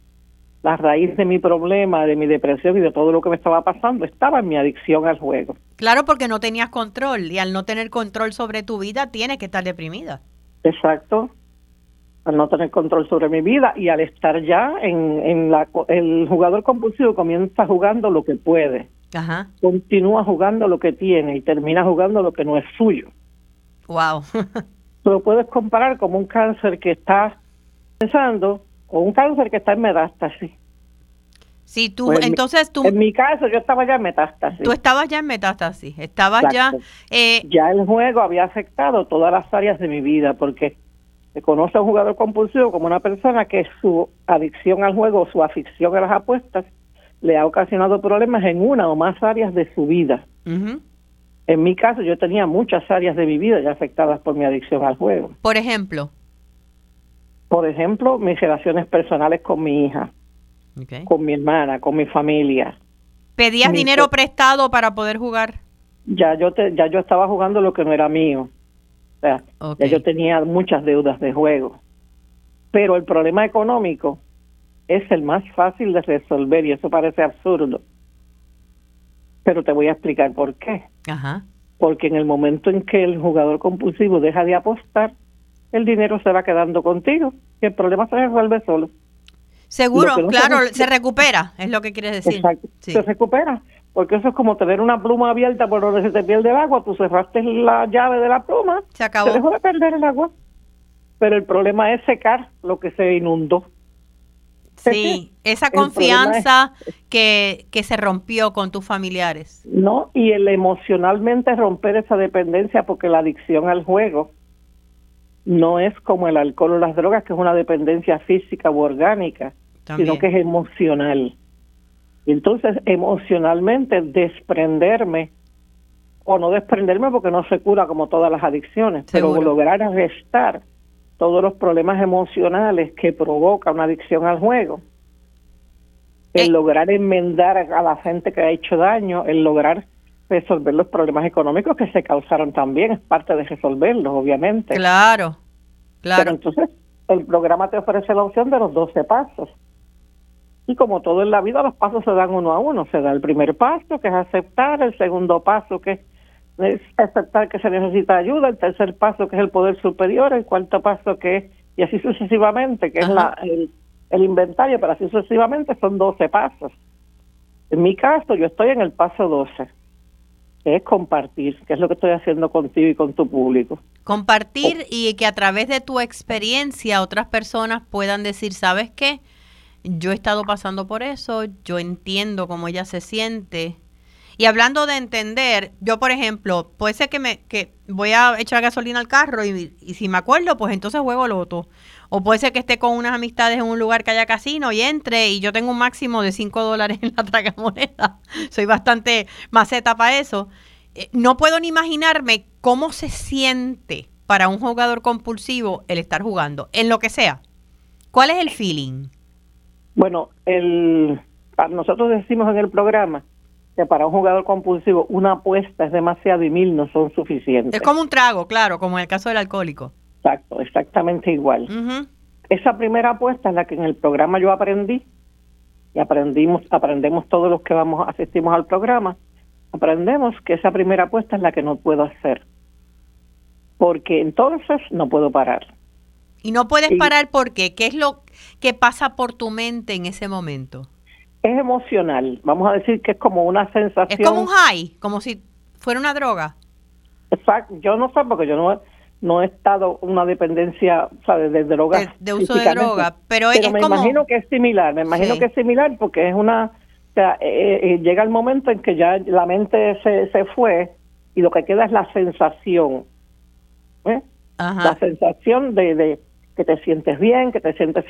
la raíz de mi problema, de mi depresión y de todo lo que me estaba pasando estaba en mi adicción al juego. Claro, porque no tenías control y al no tener control sobre tu vida tienes que estar deprimida. Exacto, al no tener control sobre mi vida y al estar ya en, en la... El jugador compulsivo comienza jugando lo que puede, Ajá. continúa jugando lo que tiene y termina jugando lo que no es suyo. Wow. lo puedes comparar como un cáncer que está pensando o un cáncer que está en metástasis. Sí, tú, pues entonces tú... En mi caso, yo estaba ya en metástasis. Tú estabas ya en metástasis, estabas ya... Eh, ya el juego había afectado todas las áreas de mi vida, porque se conoce a un jugador compulsivo como una persona que su adicción al juego, su afición a las apuestas, le ha ocasionado problemas en una o más áreas de su vida. En mi caso, yo tenía muchas áreas de mi vida ya afectadas por mi adicción al juego. Por ejemplo por ejemplo, mis relaciones personales con mi hija, con mi hermana, con mi familia. ¿Pedías dinero prestado para poder jugar? Ya yo, te, ya yo estaba jugando lo que no era mío. O sea, ya yo tenía muchas deudas de juego. Pero el problema económico es el más fácil de resolver y eso parece absurdo. Pero te voy a explicar por qué. Ajá. Porque en el momento en que el jugador compulsivo deja de apostar, el dinero se va quedando contigo y el problema se resuelve solo. Seguro, claro, se, recupera, es lo que quieres decir. Exacto, se recupera, porque eso es como tener una pluma abierta por donde se te pierde el agua, tú cerraste la llave de la pluma, se acabó. dejó de perder el agua. Pero el problema es secar lo que se inundó. Sí, esa confianza que, que se rompió con tus familiares. No, y el emocionalmente romper esa dependencia porque la adicción al juego no es como el alcohol o las drogas, que es una dependencia física u orgánica, sino que es emocional. Y entonces, emocionalmente, desprenderme, o no desprenderme porque no se cura como todas las adicciones, pero lograr arrestar todos los problemas emocionales que provoca una adicción al juego, el eh. lograr enmendar a la gente que ha hecho daño, el lograr resolver los problemas económicos que se causaron también, es parte de resolverlos, obviamente. Claro, claro. Pero entonces el programa te ofrece la opción de los 12 pasos. Y como todo en la vida, los pasos se dan uno a uno. Se da el primer paso, que es aceptar, el segundo paso, que es aceptar que se necesita ayuda, el tercer paso, que es el poder superior, el cuarto paso, que es, y así sucesivamente, que es la, el, el inventario, pero así sucesivamente son 12 pasos. En mi caso, yo estoy en el paso 12 es compartir, que es lo que estoy haciendo contigo y con tu público. Compartir y que a través de tu experiencia otras personas puedan decir, ¿sabes qué? Yo he estado pasando por eso, yo entiendo cómo ella se siente Y hablando de entender, yo por ejemplo, puede ser que me que voy a echar gasolina al carro y, si me acuerdo, pues entonces juego loto. O puede ser que esté con unas amistades en un lugar que haya casino y entre y yo tengo un máximo de 5 dólares en la tragamoneda. Soy bastante maceta para eso. Eh, no puedo ni imaginarme cómo se siente para un jugador compulsivo el estar jugando, en lo que sea. ¿Cuál es el feeling? Bueno, el, nosotros decimos en el programa que para un jugador compulsivo una apuesta es demasiado y mil no son suficientes. Es como un trago, claro, como en el caso del alcohólico. Exacto, exactamente igual. Esa primera apuesta es la que en el programa yo aprendí y aprendimos, aprendemos todos los que vamos asistimos al programa, aprendemos que esa primera apuesta es la que no puedo hacer, porque entonces no puedo parar. Y no puedes parar porque ¿qué es lo que pasa por tu mente en ese momento? Es emocional, vamos a decir que es como una sensación. Es como un high, como si fuera una droga. Exacto, yo no sé porque yo no no he estado una dependencia ¿sabes? de drogas. De, uso de droga, pero, pero me imagino que es similar, me imagino que es similar porque es una, o sea, eh, eh, llega el momento en que ya la mente se, se fue y lo que queda es la sensación, ¿eh? la sensación de, de que te sientes bien, que te sientes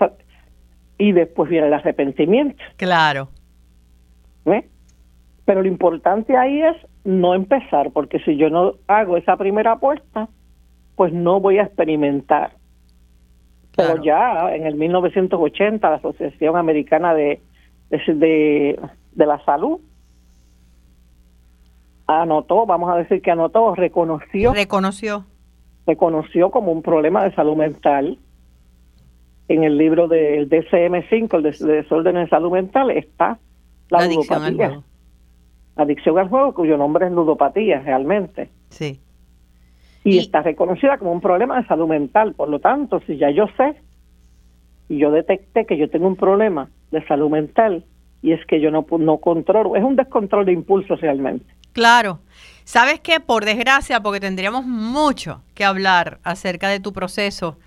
y después viene el arrepentimiento. Claro. ¿Eh? Pero lo importante ahí es no empezar, porque si yo no hago esa primera apuesta, pues no voy a experimentar. Pero ya en el 1980 la Asociación Americana de, de, de, la Salud anotó, vamos a decir que anotó, reconoció. Reconoció. Reconoció como un problema de salud mental. En el libro del DCM5, el de, desorden en salud mental, está la, adicción Al juego. Adicción al juego, cuyo nombre es ludopatía realmente. Sí y, está reconocida como un problema de salud mental. Por lo tanto, si ya yo sé y yo detecté que yo tengo un problema de salud mental y es que yo no, no controlo, es un descontrol de impulso realmente. Claro. ¿Sabes qué? Por desgracia, porque tendríamos mucho que hablar acerca de tu proceso,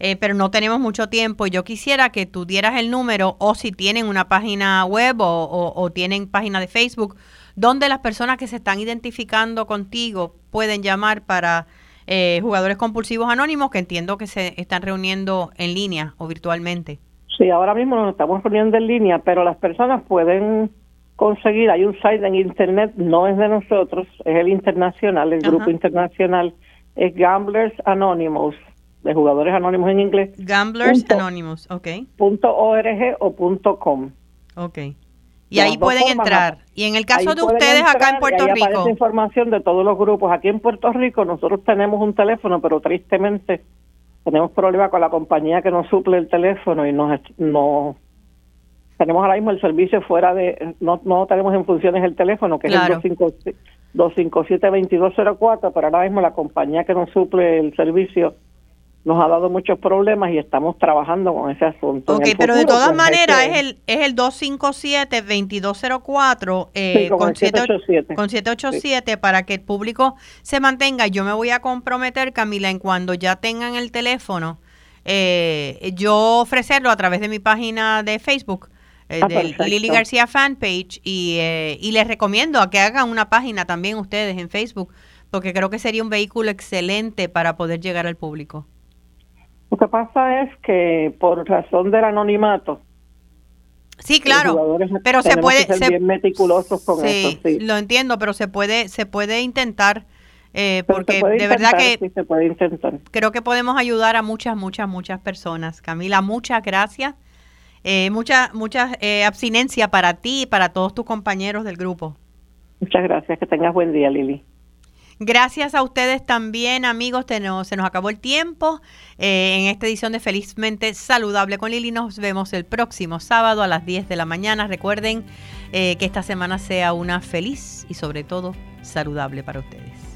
eh, pero no tenemos mucho tiempo. Yo quisiera que tú dieras el número o si tienen una página web o, o tienen página de Facebook, donde las personas que se están identificando contigo pueden llamar para eh, jugadores compulsivos anónimos que entiendo que se están reuniendo en línea o virtualmente. Sí, ahora mismo nos estamos reuniendo en línea, pero las personas pueden conseguir, hay un site en internet, no es de nosotros, es el internacional, el grupo internacional, es Gamblers Anonymous, de jugadores anónimos en inglés. Gamblers Anonymous, ok. Punto .org o punto .com. Ok. Y ahí pueden entrar. Y en el caso de ustedes acá en Puerto Rico. Aparece información de todos los grupos. Aquí en Puerto Rico nosotros tenemos un teléfono, pero tristemente tenemos problemas con la compañía que nos suple el teléfono y nos no tenemos ahora mismo el servicio fuera de no no tenemos en funciones el teléfono que es el 257-2204, pero ahora mismo la compañía que nos suple el servicio nos ha dado muchos problemas y estamos trabajando con ese asunto. Ok, pero de todas pues, maneras es el, es el 257-2204 eh, con, 787, con 787 para que el público se mantenga. Yo me voy a comprometer, Camila, en cuando ya tengan el teléfono, eh, yo ofrecerlo a través de mi página de Facebook. Eh, ah, de Lili García Fanpage y, eh, y les recomiendo a que hagan una página también ustedes en Facebook porque creo que sería un vehículo excelente para poder llegar al público. Lo que pasa es que por razón del anonimato, Sí, claro, pero se puede ser bien meticulosos con eso. Sí, lo entiendo, pero se puede se puede intentar eh, porque de verdad que sí, se puede intentar. creo que podemos ayudar a muchas muchas muchas personas. Camila, muchas gracias. Eh, mucha mucha eh, abstinencia para ti y para todos tus compañeros del grupo. Muchas gracias, que tengas buen día, Lili. Gracias a ustedes también, amigos. se nos acabó el tiempo eh, en esta edición de Felizmente Saludable con Lili. Nos vemos el próximo sábado a las 10 de la mañana. Recuerden eh, que esta semana sea una feliz y sobre todo saludable para ustedes.